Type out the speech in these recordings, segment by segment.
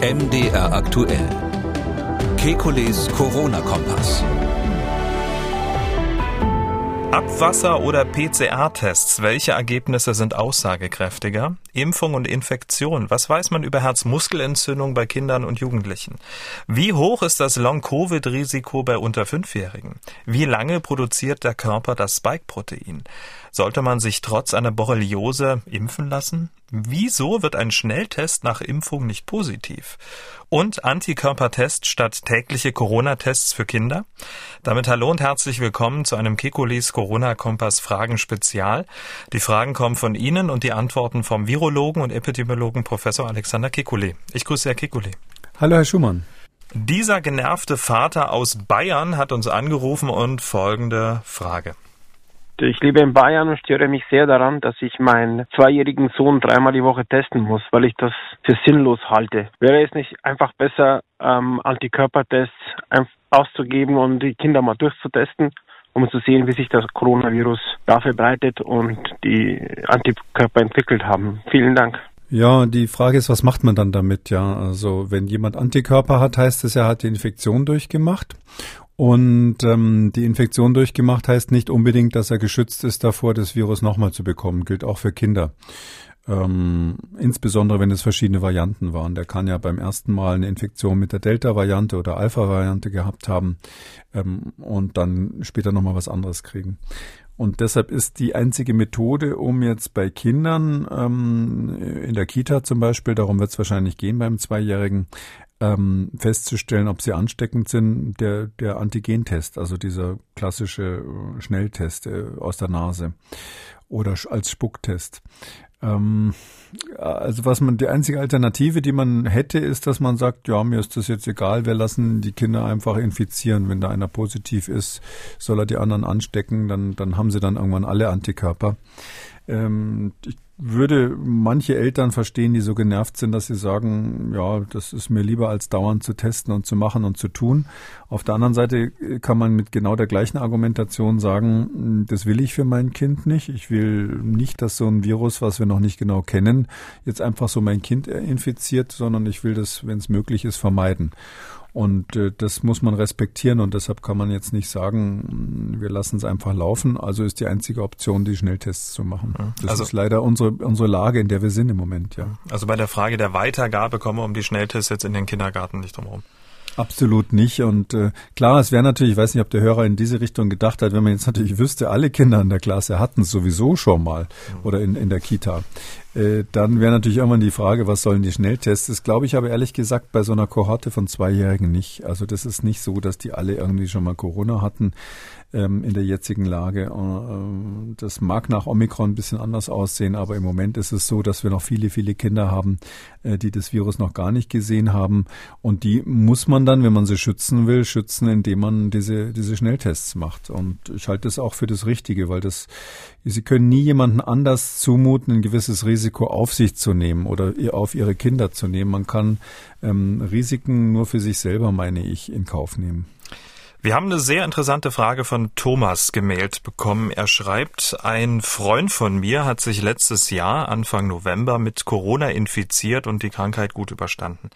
MDR aktuell. Kekules Corona-Kompass. Abwasser- oder PCR-Tests, welche Ergebnisse sind aussagekräftiger? Impfung und Infektion, was weiß man über Herzmuskelentzündung bei Kindern und Jugendlichen? Wie hoch ist das Long-Covid-Risiko bei unter Fünfjährigen? Wie lange produziert der Körper das Spike-Protein? Sollte man sich trotz einer Borreliose impfen lassen? Wieso wird ein Schnelltest nach Impfung nicht positiv? Und Antikörpertest statt tägliche Corona-Tests für Kinder? Damit hallo und herzlich willkommen zu einem Kekulis Corona-Kompass Fragen Spezial. Die Fragen kommen von Ihnen und die Antworten vom Virologen und Epidemiologen Professor Alexander Kekulé. Ich grüße Herr Kekulé. Hallo Herr Schumann. Dieser genervte Vater aus Bayern hat uns angerufen und folgende Frage. Ich lebe in Bayern und störe mich sehr daran, dass ich meinen zweijährigen Sohn dreimal die Woche testen muss, weil ich das für sinnlos halte. Wäre es nicht einfach besser, ähm, Antikörpertests auszugeben und die Kinder mal durchzutesten, um zu sehen, wie sich das Coronavirus da verbreitet und die Antikörper entwickelt haben? Vielen Dank. Ja, die Frage ist, was macht man dann damit? Ja, also wenn jemand Antikörper hat, heißt es, er hat die Infektion durchgemacht. Und ähm, die Infektion durchgemacht heißt nicht unbedingt, dass er geschützt ist davor, das Virus nochmal zu bekommen. Gilt auch für Kinder. Ähm, insbesondere wenn es verschiedene Varianten waren. Der kann ja beim ersten Mal eine Infektion mit der Delta-Variante oder Alpha-Variante gehabt haben ähm, und dann später nochmal was anderes kriegen. Und deshalb ist die einzige Methode, um jetzt bei Kindern ähm, in der Kita zum Beispiel, darum wird es wahrscheinlich gehen beim Zweijährigen, ähm, festzustellen, ob sie ansteckend sind, der, der Antigentest, also dieser klassische äh, Schnelltest äh, aus der Nase oder als Spucktest. Ähm, also was man, die einzige Alternative, die man hätte, ist, dass man sagt, ja, mir ist das jetzt egal, wir lassen die Kinder einfach infizieren. Wenn da einer positiv ist, soll er die anderen anstecken, dann, dann haben sie dann irgendwann alle Antikörper. Ähm, ich würde manche Eltern verstehen, die so genervt sind, dass sie sagen, ja, das ist mir lieber als dauernd zu testen und zu machen und zu tun. Auf der anderen Seite kann man mit genau der gleichen Argumentation sagen, das will ich für mein Kind nicht. Ich will nicht, dass so ein Virus, was wir noch nicht genau kennen, jetzt einfach so mein Kind infiziert, sondern ich will das, wenn es möglich ist, vermeiden. Und äh, das muss man respektieren und deshalb kann man jetzt nicht sagen, wir lassen es einfach laufen. Also ist die einzige Option, die Schnelltests zu machen. Das also, ist leider unsere, unsere Lage, in der wir sind im Moment, ja. Also bei der Frage der Weitergabe kommen wir um die Schnelltests jetzt in den Kindergarten nicht drum herum. Absolut nicht. Und äh, klar, es wäre natürlich, ich weiß nicht, ob der Hörer in diese Richtung gedacht hat, wenn man jetzt natürlich wüsste, alle Kinder in der Klasse hatten es sowieso schon mal mhm. oder in, in der Kita. Äh, dann wäre natürlich irgendwann die Frage, was sollen die Schnelltests? Das glaube ich aber ehrlich gesagt bei so einer Kohorte von Zweijährigen nicht. Also das ist nicht so, dass die alle irgendwie schon mal Corona hatten ähm, in der jetzigen Lage. Äh, das mag nach Omikron ein bisschen anders aussehen, aber im Moment ist es so, dass wir noch viele, viele Kinder haben, äh, die das Virus noch gar nicht gesehen haben. Und die muss man dann, wenn man sie schützen will, schützen, indem man diese, diese Schnelltests macht. Und ich halte das auch für das Richtige, weil das, sie können nie jemanden anders zumuten, ein gewisses Risiko auf sich zu nehmen oder auf ihre Kinder zu nehmen. Man kann ähm, Risiken nur für sich selber, meine ich, in Kauf nehmen. Wir haben eine sehr interessante Frage von Thomas gemailt bekommen. Er schreibt, ein Freund von mir hat sich letztes Jahr, Anfang November, mit Corona infiziert und die Krankheit gut überstanden.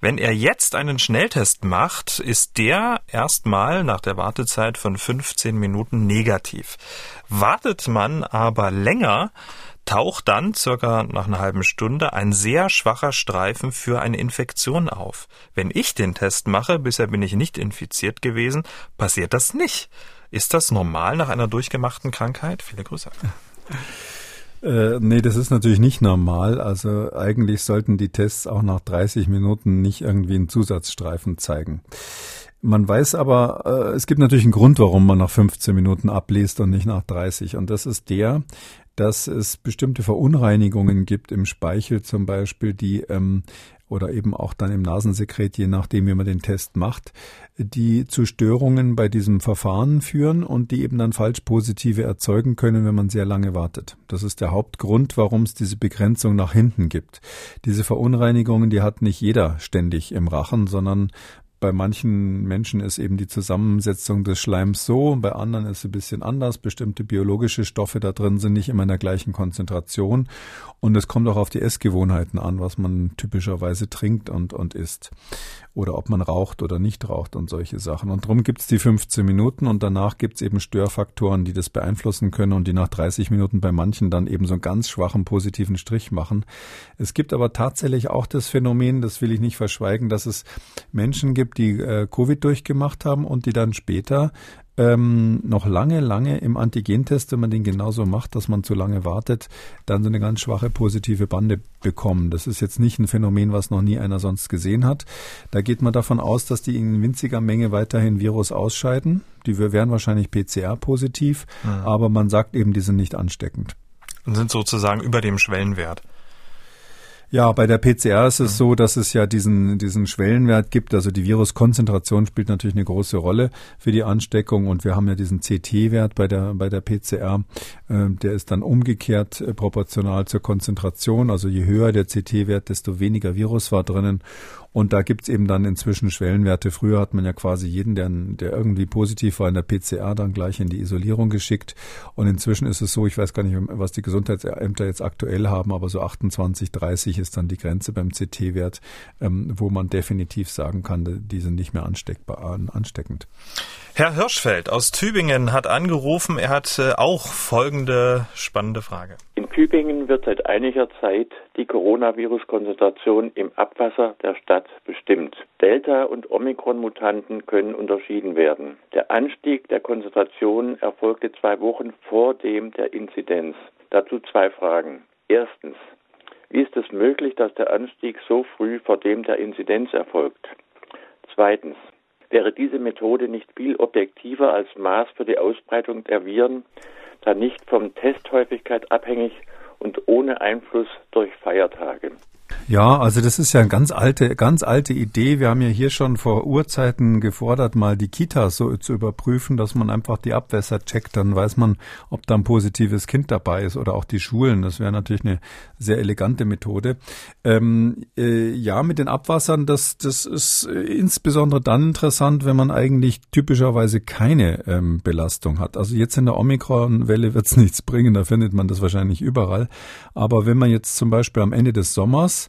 Wenn er jetzt einen Schnelltest macht, ist der erstmal nach der Wartezeit von 15 Minuten negativ. Wartet man aber länger, taucht dann circa nach einer halben Stunde ein sehr schwacher Streifen für eine Infektion auf. Wenn ich den Test mache, bisher bin ich nicht infiziert gewesen, passiert das nicht. Ist das normal nach einer durchgemachten Krankheit? Viele Grüße. Äh, nee, das ist natürlich nicht normal. Also eigentlich sollten die Tests auch nach 30 Minuten nicht irgendwie einen Zusatzstreifen zeigen. Man weiß aber, äh, es gibt natürlich einen Grund, warum man nach 15 Minuten abliest und nicht nach 30. Und das ist der, dass es bestimmte Verunreinigungen gibt im Speichel zum Beispiel, die ähm, oder eben auch dann im Nasensekret, je nachdem, wie man den Test macht, die zu Störungen bei diesem Verfahren führen und die eben dann Falschpositive erzeugen können, wenn man sehr lange wartet. Das ist der Hauptgrund, warum es diese Begrenzung nach hinten gibt. Diese Verunreinigungen, die hat nicht jeder ständig im Rachen, sondern bei manchen Menschen ist eben die Zusammensetzung des Schleims so, bei anderen ist es ein bisschen anders. Bestimmte biologische Stoffe da drin sind nicht immer in der gleichen Konzentration. Und es kommt auch auf die Essgewohnheiten an, was man typischerweise trinkt und, und isst. Oder ob man raucht oder nicht raucht und solche Sachen. Und darum gibt's die 15 Minuten und danach gibt's eben Störfaktoren, die das beeinflussen können und die nach 30 Minuten bei manchen dann eben so einen ganz schwachen positiven Strich machen. Es gibt aber tatsächlich auch das Phänomen, das will ich nicht verschweigen, dass es Menschen gibt, die äh, Covid durchgemacht haben und die dann später ähm, noch lange, lange im Antigentest, wenn man den genauso macht, dass man zu lange wartet, dann so eine ganz schwache positive Bande bekommen. Das ist jetzt nicht ein Phänomen, was noch nie einer sonst gesehen hat. Da geht man davon aus, dass die in winziger Menge weiterhin Virus ausscheiden. Die wären wahrscheinlich PCR-positiv, mhm. aber man sagt eben, die sind nicht ansteckend. Und sind sozusagen über dem Schwellenwert. Ja, bei der PCR ist es so, dass es ja diesen, diesen Schwellenwert gibt. Also die Viruskonzentration spielt natürlich eine große Rolle für die Ansteckung und wir haben ja diesen CT-Wert bei der, bei der PCR. Äh, der ist dann umgekehrt äh, proportional zur Konzentration. Also je höher der CT-Wert, desto weniger Virus war drinnen. Und da gibt's eben dann inzwischen Schwellenwerte. Früher hat man ja quasi jeden, der, der irgendwie positiv war in der PCR, dann gleich in die Isolierung geschickt. Und inzwischen ist es so, ich weiß gar nicht, was die Gesundheitsämter jetzt aktuell haben, aber so 28, 30 ist dann die Grenze beim CT-Wert, ähm, wo man definitiv sagen kann, die sind nicht mehr ansteckbar, ansteckend. Herr Hirschfeld aus Tübingen hat angerufen. Er hat äh, auch folgende spannende Frage. In Tübingen wird seit einiger Zeit die Coronavirus-Konzentration im Abwasser der Stadt bestimmt. Delta- und Omikron-Mutanten können unterschieden werden. Der Anstieg der Konzentration erfolgte zwei Wochen vor dem der Inzidenz. Dazu zwei Fragen. Erstens, wie ist es möglich, dass der Anstieg so früh vor dem der Inzidenz erfolgt? Zweitens, wäre diese Methode nicht viel objektiver als Maß für die Ausbreitung der Viren, da nicht vom Testhäufigkeit abhängig und ohne Einfluss durch Feiertage. Ja, also das ist ja eine ganz alte, ganz alte Idee. Wir haben ja hier schon vor Urzeiten gefordert, mal die Kitas so zu überprüfen, dass man einfach die Abwässer checkt. Dann weiß man, ob da ein positives Kind dabei ist oder auch die Schulen. Das wäre natürlich eine sehr elegante Methode. Ähm, äh, ja, mit den Abwassern, das, das ist äh, insbesondere dann interessant, wenn man eigentlich typischerweise keine ähm, Belastung hat. Also jetzt in der Omikron-Welle wird es nichts bringen, da findet man das wahrscheinlich überall. Aber wenn man jetzt zum Beispiel am Ende des Sommers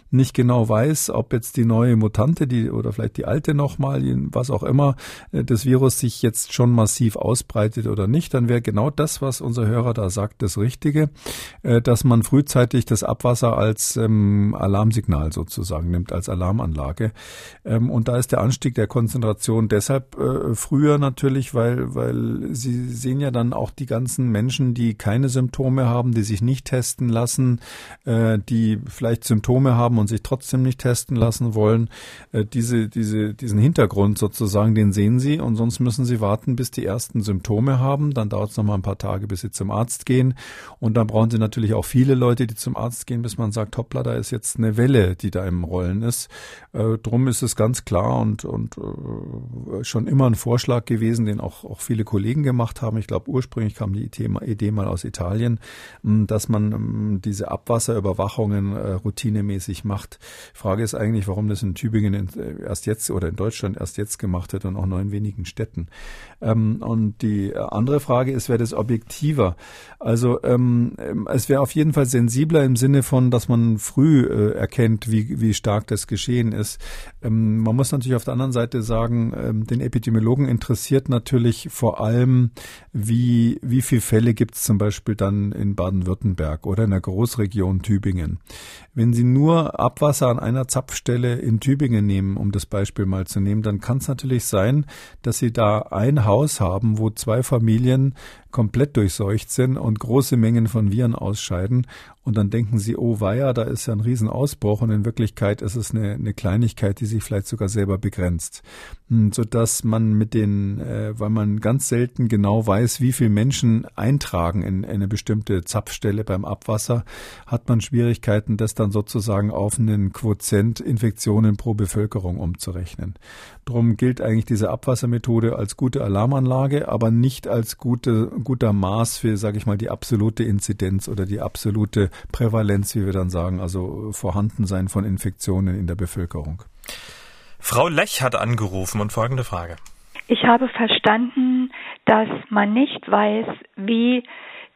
nicht genau weiß, ob jetzt die neue Mutante, die oder vielleicht die alte nochmal, was auch immer, äh, das Virus sich jetzt schon massiv ausbreitet oder nicht, dann wäre genau das, was unser Hörer da sagt, das Richtige, äh, dass man frühzeitig das Abwasser als ähm, Alarmsignal sozusagen nimmt, als Alarmanlage. Ähm, und da ist der Anstieg der Konzentration deshalb äh, früher natürlich, weil, weil Sie sehen ja dann auch die ganzen Menschen, die keine Symptome haben, die sich nicht testen lassen, äh, die vielleicht Symptome haben und sich trotzdem nicht testen lassen wollen. Äh, diese, diese, diesen Hintergrund sozusagen, den sehen Sie und sonst müssen Sie warten, bis die ersten Symptome haben. Dann dauert es noch mal ein paar Tage, bis Sie zum Arzt gehen. Und dann brauchen Sie natürlich auch viele Leute, die zum Arzt gehen, bis man sagt, hoppla, da ist jetzt eine Welle, die da im Rollen ist. Äh, drum ist es ganz klar und, und äh, schon immer ein Vorschlag gewesen, den auch, auch viele Kollegen gemacht haben. Ich glaube, ursprünglich kam die Idee mal aus Italien, dass man diese Abwasserüberwachungen äh, routinemäßig macht. Frage ist eigentlich, warum das in Tübingen erst jetzt oder in Deutschland erst jetzt gemacht wird und auch nur in wenigen Städten. Ähm, und die andere Frage ist, wäre das objektiver? Also ähm, es wäre auf jeden Fall sensibler im Sinne von, dass man früh äh, erkennt, wie, wie stark das geschehen ist. Ähm, man muss natürlich auf der anderen Seite sagen, ähm, den Epidemiologen interessiert natürlich vor allem, wie, wie viele Fälle gibt es zum Beispiel dann in Baden-Württemberg oder in der Großregion Tübingen. Wenn Sie nur Abwasser an einer Zapfstelle in Tübingen nehmen, um das Beispiel mal zu nehmen, dann kann es natürlich sein, dass Sie da ein Haus haben, wo zwei Familien komplett durchseucht sind und große Mengen von Viren ausscheiden. Und dann denken sie, oh weia, da ist ja ein Riesenausbruch. Und in Wirklichkeit ist es eine, eine Kleinigkeit, die sich vielleicht sogar selber begrenzt. Hm, sodass man mit den, äh, weil man ganz selten genau weiß, wie viele Menschen eintragen in, in eine bestimmte Zapfstelle beim Abwasser, hat man Schwierigkeiten, das dann sozusagen auf einen Quotient Infektionen pro Bevölkerung umzurechnen. Drum gilt eigentlich diese Abwassermethode als gute Alarmanlage, aber nicht als gute guter Maß für, sage ich mal, die absolute Inzidenz oder die absolute Prävalenz, wie wir dann sagen, also Vorhandensein von Infektionen in der Bevölkerung. Frau Lech hat angerufen und folgende Frage. Ich habe verstanden, dass man nicht weiß, wie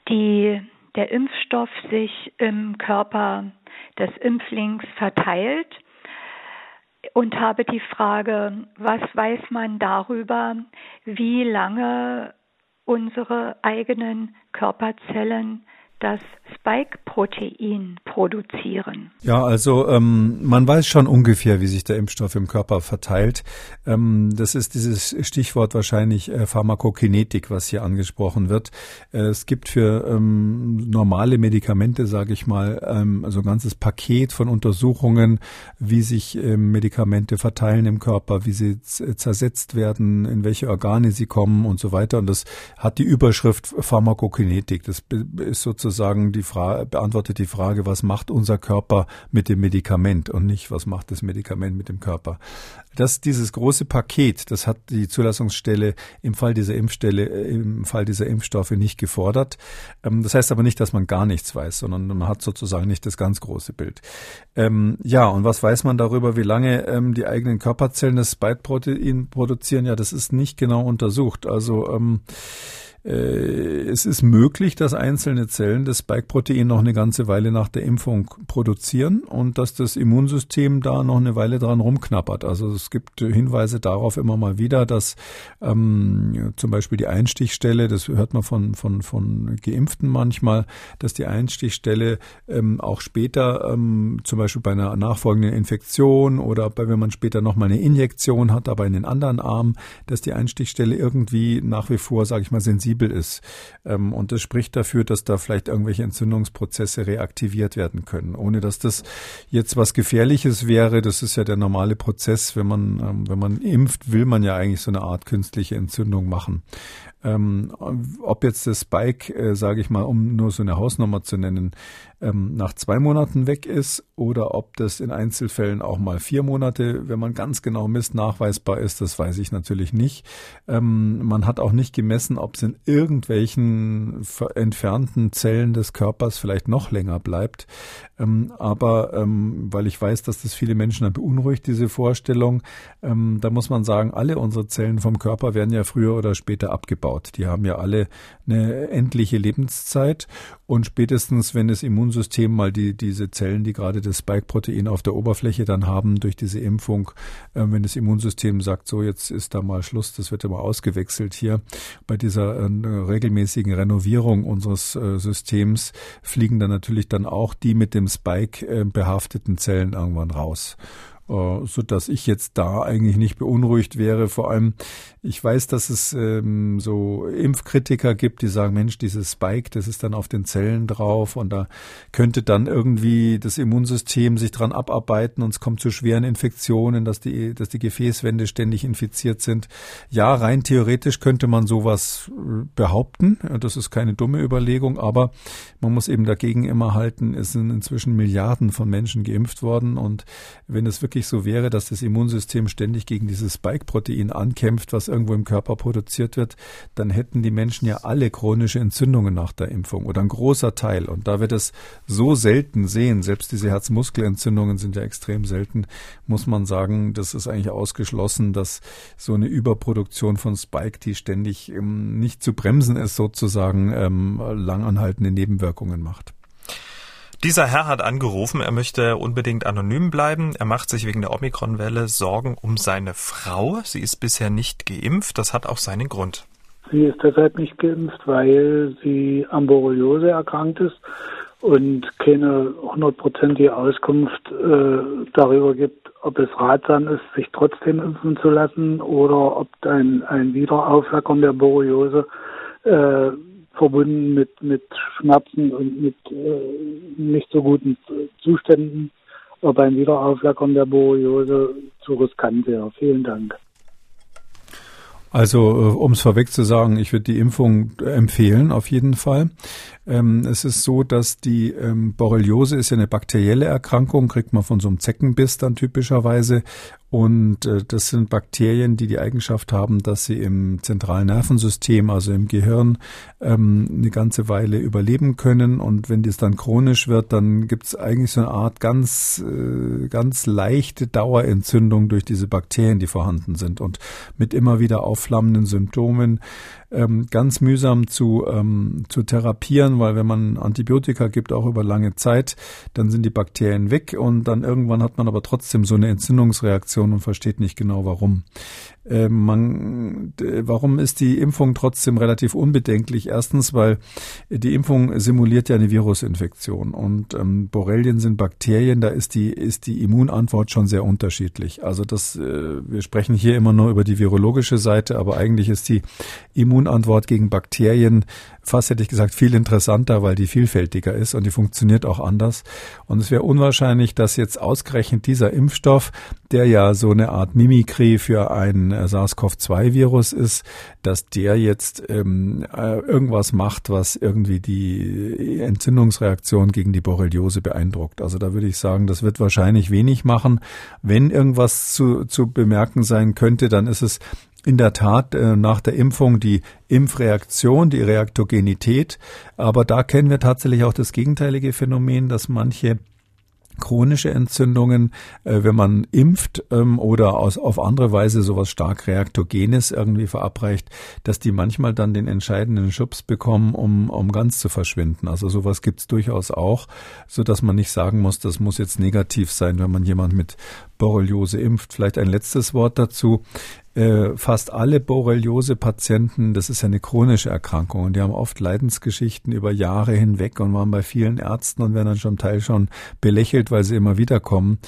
die, der Impfstoff sich im Körper des Impflings verteilt und habe die Frage, was weiß man darüber, wie lange unsere eigenen Körperzellen das Spike-Protein produzieren. Ja, also ähm, man weiß schon ungefähr, wie sich der Impfstoff im Körper verteilt. Ähm, das ist dieses Stichwort wahrscheinlich äh, Pharmakokinetik, was hier angesprochen wird. Äh, es gibt für ähm, normale Medikamente, sage ich mal, ähm, also ein ganzes Paket von Untersuchungen, wie sich ähm, Medikamente verteilen im Körper, wie sie zersetzt werden, in welche Organe sie kommen und so weiter. Und das hat die Überschrift Pharmakokinetik. Das ist sozusagen sozusagen die Frage, beantwortet die Frage, was macht unser Körper mit dem Medikament und nicht, was macht das Medikament mit dem Körper. Das, dieses große Paket, das hat die Zulassungsstelle im Fall dieser Impfstelle, äh, im Fall dieser Impfstoffe nicht gefordert. Ähm, das heißt aber nicht, dass man gar nichts weiß, sondern man hat sozusagen nicht das ganz große Bild. Ähm, ja, und was weiß man darüber, wie lange ähm, die eigenen Körperzellen das Spike-Protein produzieren? Ja, das ist nicht genau untersucht. Also, ähm, äh, es ist möglich, dass einzelne Zellen das Spike-Protein noch eine ganze Weile nach der Impfung produzieren und dass das Immunsystem da noch eine Weile dran rumknappert. Also es gibt Hinweise darauf immer mal wieder, dass ähm, zum Beispiel die Einstichstelle, das hört man von, von, von Geimpften manchmal, dass die Einstichstelle ähm, auch später, ähm, zum Beispiel bei einer nachfolgenden Infektion oder bei, wenn man später nochmal eine Injektion hat, aber in den anderen Arm, dass die Einstichstelle irgendwie nach wie vor, sage ich mal, sensibel sensibel ist. Ähm, und das spricht dafür, dass da vielleicht irgendwelche Entzündungsprozesse reaktiviert werden können, ohne dass das jetzt was Gefährliches wäre. Das ist ja der normale Prozess. Wenn man, ähm, wenn man impft, will man ja eigentlich so eine Art künstliche Entzündung machen. Ähm, ob jetzt das Spike, äh, sage ich mal, um nur so eine Hausnummer zu nennen, ähm, nach zwei Monaten weg ist oder ob das in Einzelfällen auch mal vier Monate, wenn man ganz genau misst, nachweisbar ist, das weiß ich natürlich nicht. Ähm, man hat auch nicht gemessen, ob es in irgendwelchen entfernten Zellen des Körpers vielleicht noch länger bleibt. Ähm, aber ähm, weil ich weiß, dass das viele Menschen beunruhigt, diese Vorstellung, ähm, da muss man sagen, alle unsere Zellen vom Körper werden ja früher oder später abgebaut. Die haben ja alle eine endliche Lebenszeit. Und spätestens, wenn das Immunsystem mal die, diese Zellen, die gerade das Spike-Protein auf der Oberfläche dann haben durch diese Impfung, äh, wenn das Immunsystem sagt, so jetzt ist da mal Schluss, das wird immer ausgewechselt hier, bei dieser äh, regelmäßigen Renovierung unseres äh, Systems fliegen dann natürlich dann auch die mit dem Spike äh, behafteten Zellen irgendwann raus. Äh, so dass ich jetzt da eigentlich nicht beunruhigt wäre. Vor allem, ich weiß, dass es ähm, so Impfkritiker gibt, die sagen, Mensch, dieses Spike, das ist dann auf den Zellen drauf und da könnte dann irgendwie das Immunsystem sich dran abarbeiten und es kommt zu schweren Infektionen, dass die, dass die Gefäßwände ständig infiziert sind. Ja, rein theoretisch könnte man sowas äh, behaupten. Das ist keine dumme Überlegung, aber man muss eben dagegen immer halten, es sind inzwischen Milliarden von Menschen geimpft worden und wenn es wirklich wirklich so wäre, dass das Immunsystem ständig gegen dieses Spike-Protein ankämpft, was irgendwo im Körper produziert wird, dann hätten die Menschen ja alle chronische Entzündungen nach der Impfung oder ein großer Teil. Und da wir das so selten sehen, selbst diese Herzmuskelentzündungen sind ja extrem selten, muss man sagen, das ist eigentlich ausgeschlossen, dass so eine Überproduktion von Spike, die ständig ähm, nicht zu bremsen ist, sozusagen ähm, langanhaltende Nebenwirkungen macht. Dieser Herr hat angerufen, er möchte unbedingt anonym bleiben. Er macht sich wegen der Omikron-Welle Sorgen um seine Frau. Sie ist bisher nicht geimpft. Das hat auch seinen Grund. Sie ist deshalb nicht geimpft, weil sie an Borreliose erkrankt ist und keine hundertprozentige Auskunft äh, darüber gibt, ob es ratsam ist, sich trotzdem impfen zu lassen oder ob ein, ein Wiederaufflackern der Borreliose äh, verbunden mit, mit Schmerzen und mit äh, nicht so guten Zuständen beim Wiederauflackern der Borreliose zu riskant wäre. Vielen Dank. Also, äh, um es vorweg zu sagen, ich würde die Impfung empfehlen, auf jeden Fall. Ähm, es ist so, dass die ähm, Borreliose ist ja eine bakterielle Erkrankung, kriegt man von so einem Zeckenbiss dann typischerweise. Und äh, das sind Bakterien, die die Eigenschaft haben, dass sie im zentralen Nervensystem, also im Gehirn, ähm, eine ganze Weile überleben können. Und wenn das dann chronisch wird, dann gibt es eigentlich so eine Art ganz, äh, ganz leichte Dauerentzündung durch diese Bakterien, die vorhanden sind. Und mit immer wieder aufflammenden Symptomen ähm, ganz mühsam zu, ähm, zu therapieren, weil wenn man Antibiotika gibt, auch über lange Zeit, dann sind die Bakterien weg und dann irgendwann hat man aber trotzdem so eine Entzündungsreaktion und versteht nicht genau warum. Äh, man, warum ist die Impfung trotzdem relativ unbedenklich? Erstens, weil die Impfung simuliert ja eine Virusinfektion und ähm, Borrelien sind Bakterien, da ist die, ist die Immunantwort schon sehr unterschiedlich. Also das, äh, wir sprechen hier immer nur über die virologische Seite, aber eigentlich ist die Immunantwort gegen Bakterien fast hätte ich gesagt viel interessanter, weil die vielfältiger ist und die funktioniert auch anders. Und es wäre unwahrscheinlich, dass jetzt ausgerechnet dieser Impfstoff, der ja so eine Art Mimikry für ein SARS-CoV-2-Virus ist, dass der jetzt ähm, äh, irgendwas macht, was irgendwie die Entzündungsreaktion gegen die Borreliose beeindruckt. Also da würde ich sagen, das wird wahrscheinlich wenig machen. Wenn irgendwas zu, zu bemerken sein könnte, dann ist es in der Tat äh, nach der Impfung die Impfreaktion, die Reaktogenität. Aber da kennen wir tatsächlich auch das gegenteilige Phänomen, dass manche chronische Entzündungen, äh, wenn man impft ähm, oder aus, auf andere Weise sowas stark Reaktogenes irgendwie verabreicht, dass die manchmal dann den entscheidenden Schubs bekommen, um, um ganz zu verschwinden. Also sowas gibt's durchaus auch, so dass man nicht sagen muss, das muss jetzt negativ sein, wenn man jemand mit Borreliose impft. Vielleicht ein letztes Wort dazu. Äh, fast alle Borreliose-Patienten, das ist ja eine chronische Erkrankung und die haben oft Leidensgeschichten über Jahre hinweg und waren bei vielen Ärzten und werden dann zum Teil schon belächelt, weil sie immer wieder kommen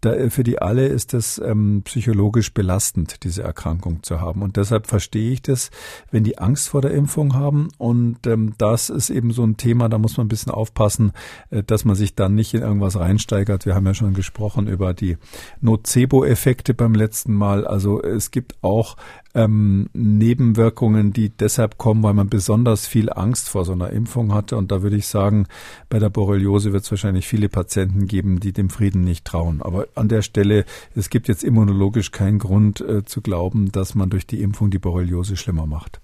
da, äh, für die alle ist es ähm, psychologisch belastend, diese Erkrankung zu haben. Und deshalb verstehe ich das, wenn die Angst vor der Impfung haben. Und ähm, das ist eben so ein Thema, da muss man ein bisschen aufpassen, äh, dass man sich dann nicht in irgendwas reinsteigert. Wir haben ja schon gesprochen über die Nocebo-Effekte beim letzten Mal. Also es gibt auch ähm, Nebenwirkungen, die deshalb kommen, weil man besonders viel Angst vor so einer Impfung hatte. Und da würde ich sagen, bei der Borreliose wird es wahrscheinlich viele Patienten geben, die dem Frieden nicht trauen. Aber an der Stelle, es gibt jetzt immunologisch keinen Grund äh, zu glauben, dass man durch die Impfung die Borreliose schlimmer macht.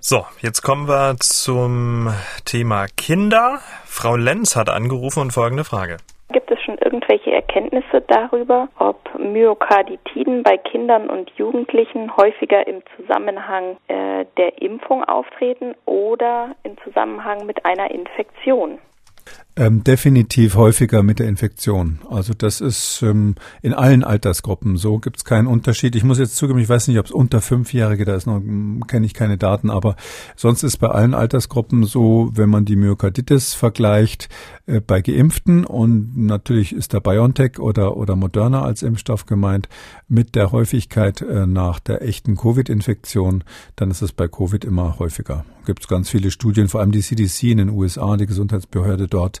So, jetzt kommen wir zum Thema Kinder. Frau Lenz hat angerufen und folgende Frage. Gibt es schon irgendwelche Erkenntnisse darüber, ob Myokarditiden bei Kindern und Jugendlichen häufiger im Zusammenhang äh, der Impfung auftreten oder im Zusammenhang mit einer Infektion? Ähm, definitiv häufiger mit der Infektion. Also das ist ähm, in allen Altersgruppen so, gibt es keinen Unterschied. Ich muss jetzt zugeben, ich weiß nicht, ob es unter Fünfjährige, da ist noch, kenne ich keine Daten, aber sonst ist bei allen Altersgruppen so, wenn man die Myokarditis vergleicht, äh, bei Geimpften und natürlich ist da BioNTech oder, oder Moderna als Impfstoff gemeint, mit der Häufigkeit äh, nach der echten Covid-Infektion, dann ist es bei Covid immer häufiger. Gibt es ganz viele Studien, vor allem die CDC in den USA, die Gesundheitsbehörde dort,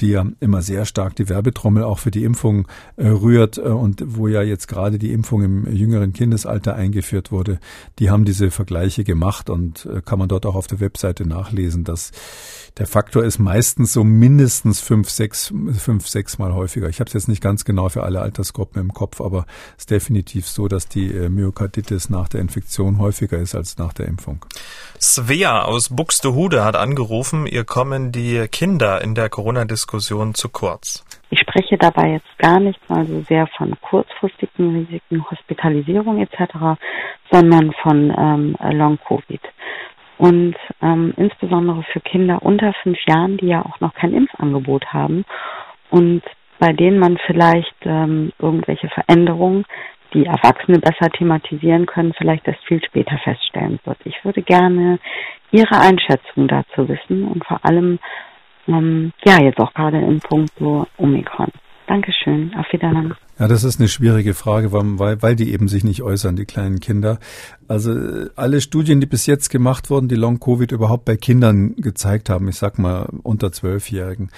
die ja immer sehr stark die Werbetrommel auch für die Impfung äh, rührt äh, und wo ja jetzt gerade die Impfung im jüngeren Kindesalter eingeführt wurde, die haben diese Vergleiche gemacht und äh, kann man dort auch auf der Webseite nachlesen, dass der Faktor ist meistens so mindestens fünf, sechs, fünf, sechs Mal häufiger. Ich habe es jetzt nicht ganz genau für alle Altersgruppen im Kopf, aber es ist definitiv so, dass die Myokarditis nach der Infektion häufiger ist als nach der Impfung. Svea aus Buxtehude hat angerufen, ihr kommen die Kinder in der Corona-Diskussion zu kurz. Ich spreche dabei jetzt gar nicht mal so sehr von kurzfristigen Risiken, Hospitalisierung etc., sondern von ähm, Long-Covid. Und ähm, insbesondere für Kinder unter fünf Jahren, die ja auch noch kein Impfangebot haben und bei denen man vielleicht ähm, irgendwelche Veränderungen, die Erwachsene besser thematisieren können, vielleicht erst viel später feststellen wird. Ich würde gerne Ihre Einschätzung dazu wissen und vor allem, ähm, ja, jetzt auch gerade im Punkt so Omikron. Dankeschön. Auf Wiedersehen. Ja, das ist eine schwierige Frage, weil, weil die eben sich nicht äußern, die kleinen Kinder. Also alle Studien, die bis jetzt gemacht wurden, die Long-Covid überhaupt bei Kindern gezeigt haben, ich sag mal unter Zwölfjährigen,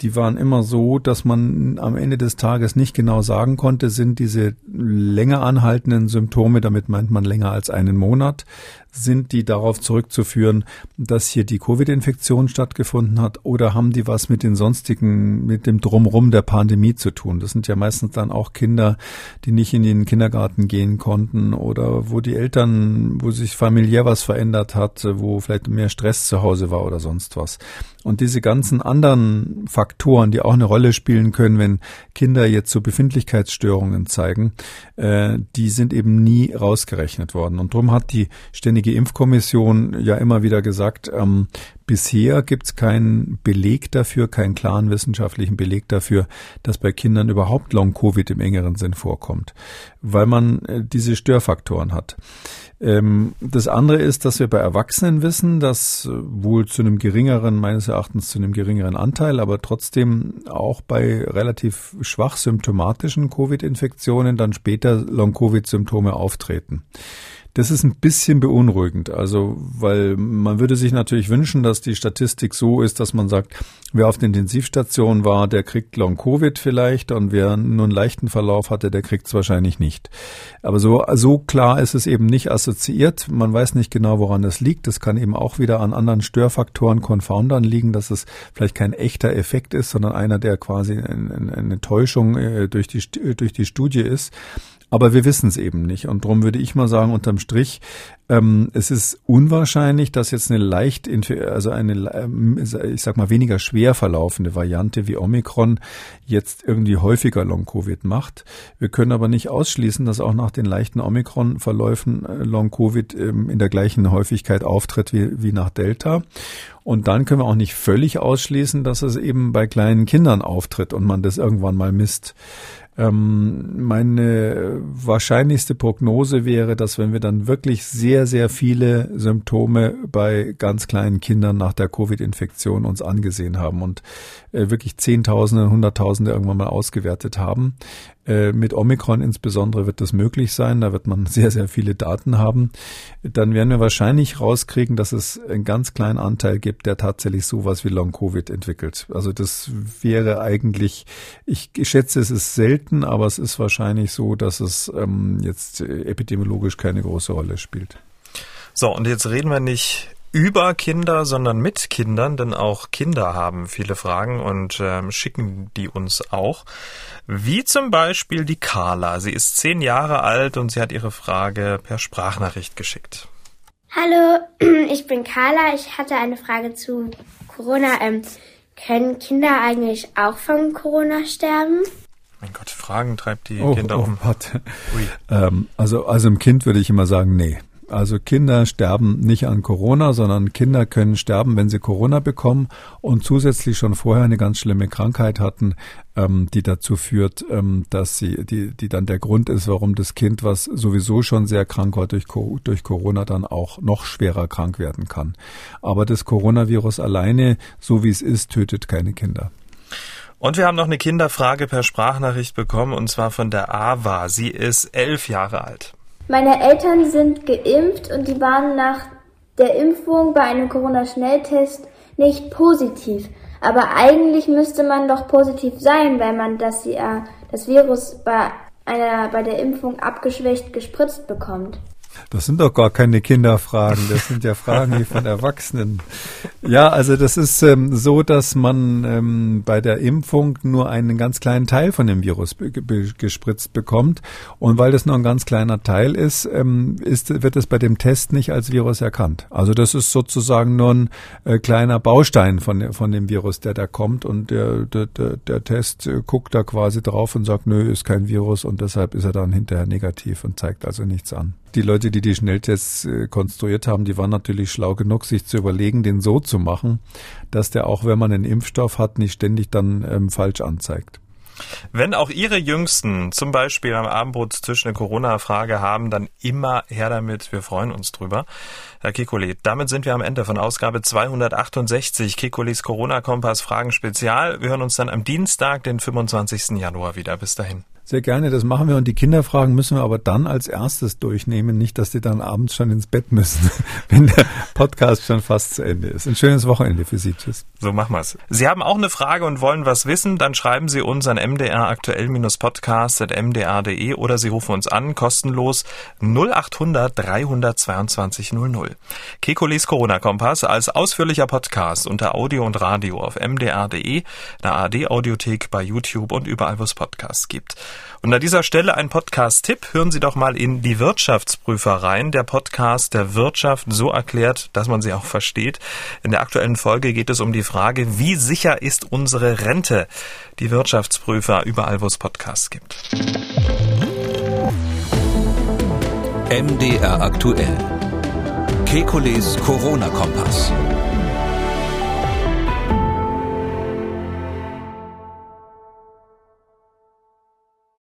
die waren immer so, dass man am Ende des Tages nicht genau sagen konnte, sind diese länger anhaltenden Symptome, damit meint man länger als einen Monat, sind die darauf zurückzuführen, dass hier die Covid-Infektion stattgefunden hat oder haben die was mit den sonstigen, mit dem Drumrum der Pandemie zu tun? Das sind ja meistens dann auch Kinder, die nicht in den Kindergarten gehen konnten oder wo die Eltern, wo sich familiär was verändert hat, wo vielleicht mehr Stress zu Hause war oder sonst was. Und diese ganzen anderen Faktoren, die auch eine Rolle spielen können, wenn Kinder jetzt so Befindlichkeitsstörungen zeigen, äh, die sind eben nie rausgerechnet worden. Und darum hat die Ständige Impfkommission ja immer wieder gesagt, ähm, bisher gibt es keinen Beleg dafür, keinen klaren wissenschaftlichen Beleg dafür, dass bei Kindern überhaupt Long-Covid im engeren Sinn vorkommt, weil man äh, diese Störfaktoren hat. Ähm, das andere ist, dass wir bei Erwachsenen wissen, dass äh, wohl zu einem geringeren, meines Erachtens zu einem geringeren Anteil, aber trotzdem auch bei relativ schwach symptomatischen Covid-Infektionen dann später Long-Covid-Symptome auftreten. Das ist ein bisschen beunruhigend. Also, weil man würde sich natürlich wünschen, dass die Statistik so ist, dass man sagt, wer auf der Intensivstation war, der kriegt Long-Covid vielleicht und wer nur einen leichten Verlauf hatte, der kriegt es wahrscheinlich nicht. Aber so, so klar ist es eben nicht assoziiert. Man weiß nicht genau, woran das liegt. Das kann eben auch wieder an anderen Störfaktoren, Confoundern liegen, dass es vielleicht kein echter Effekt ist, sondern einer, der quasi eine Täuschung äh, durch die, durch die Studie ist. Aber wir wissen es eben nicht. Und darum würde ich mal sagen, unterm Strich, ähm, es ist unwahrscheinlich, dass jetzt eine leicht, also eine, ähm, ich sag mal, weniger schwer verlaufende Variante wie Omikron jetzt irgendwie häufiger Long-Covid macht. Wir können aber nicht ausschließen, dass auch nach den leichten Omikron-Verläufen äh, Long-Covid ähm, in der gleichen Häufigkeit auftritt wie, wie nach Delta. Und dann können wir auch nicht völlig ausschließen, dass es eben bei kleinen Kindern auftritt und man das irgendwann mal misst. Ähm, meine wahrscheinlichste Prognose wäre, dass wenn wir dann wirklich sehr, sehr viele Symptome bei ganz kleinen Kindern nach der Covid-Infektion uns angesehen haben und äh, wirklich Zehntausende, Hunderttausende irgendwann mal ausgewertet haben, äh, mit Omikron insbesondere wird das möglich sein. Da wird man sehr, sehr viele Daten haben. Dann werden wir wahrscheinlich rauskriegen, dass es einen ganz kleinen Anteil gibt, der tatsächlich sowas wie Long-Covid entwickelt. Also das wäre eigentlich, ich schätze, es ist selten, aber es ist wahrscheinlich so, dass es ähm, jetzt epidemiologisch keine große Rolle spielt. So, und jetzt reden wir nicht über Kinder, sondern mit Kindern, denn auch Kinder haben viele Fragen und ähm, schicken die uns auch. Wie zum Beispiel die Carla. Sie ist zehn Jahre alt und sie hat ihre Frage per Sprachnachricht geschickt. Hallo, ich bin Carla. Ich hatte eine Frage zu Corona. Ähm, können Kinder eigentlich auch von Corona sterben? Mein Gott, Fragen treibt die oh, Kinder oh, um. Warte. Ähm, also, also im Kind würde ich immer sagen, nee. Also Kinder sterben nicht an Corona, sondern Kinder können sterben, wenn sie Corona bekommen und zusätzlich schon vorher eine ganz schlimme Krankheit hatten, ähm, die dazu führt, ähm, dass sie, die, die dann der Grund ist, warum das Kind, was sowieso schon sehr krank war durch, durch Corona, dann auch noch schwerer krank werden kann. Aber das Coronavirus alleine, so wie es ist, tötet keine Kinder. Und wir haben noch eine Kinderfrage per Sprachnachricht bekommen, und zwar von der Ava. Sie ist elf Jahre alt. Meine Eltern sind geimpft und die waren nach der Impfung bei einem Corona-Schnelltest nicht positiv. Aber eigentlich müsste man doch positiv sein, weil man das, das Virus bei, einer, bei der Impfung abgeschwächt gespritzt bekommt. Das sind doch gar keine Kinderfragen, das sind ja Fragen von Erwachsenen. Ja, also das ist ähm, so, dass man ähm, bei der Impfung nur einen ganz kleinen Teil von dem Virus gespritzt bekommt. Und weil das nur ein ganz kleiner Teil ist, ähm, ist wird es bei dem Test nicht als Virus erkannt. Also das ist sozusagen nur ein äh, kleiner Baustein von, von dem Virus, der da kommt. Und der, der, der, der Test äh, guckt da quasi drauf und sagt, nö, ist kein Virus und deshalb ist er dann hinterher negativ und zeigt also nichts an. Die Leute, die die Schnelltests äh, konstruiert haben, die waren natürlich schlau genug, sich zu überlegen, den so zu machen, dass der auch, wenn man einen Impfstoff hat, nicht ständig dann ähm, falsch anzeigt. Wenn auch Ihre Jüngsten zum Beispiel am Abendbrotstisch eine Corona-Frage haben, dann immer her damit. Wir freuen uns drüber. Herr Kikoli, damit sind wir am Ende von Ausgabe 268 Kikolis Corona-Kompass Fragen Spezial. Wir hören uns dann am Dienstag, den 25. Januar wieder. Bis dahin. Sehr gerne, das machen wir. Und die Kinderfragen müssen wir aber dann als erstes durchnehmen. Nicht, dass die dann abends schon ins Bett müssen, wenn der Podcast schon fast zu Ende ist. Ein schönes Wochenende für Sie. Tschüss. So machen wir's. Sie haben auch eine Frage und wollen was wissen, dann schreiben Sie uns an mdraktuell-podcast.mdr.de oder Sie rufen uns an, kostenlos 0800 322 00. Kekulis Corona-Kompass als ausführlicher Podcast unter Audio und Radio auf mdr.de, der ARD-Audiothek bei YouTube und überall, wo es Podcasts gibt. Und an dieser Stelle ein Podcast-Tipp. Hören Sie doch mal in die Wirtschaftsprüfer rein. Der Podcast der Wirtschaft so erklärt, dass man sie auch versteht. In der aktuellen Folge geht es um die Frage, wie sicher ist unsere Rente? Die Wirtschaftsprüfer überall, wo es Podcasts gibt. MDR aktuell. Kekules Corona-Kompass.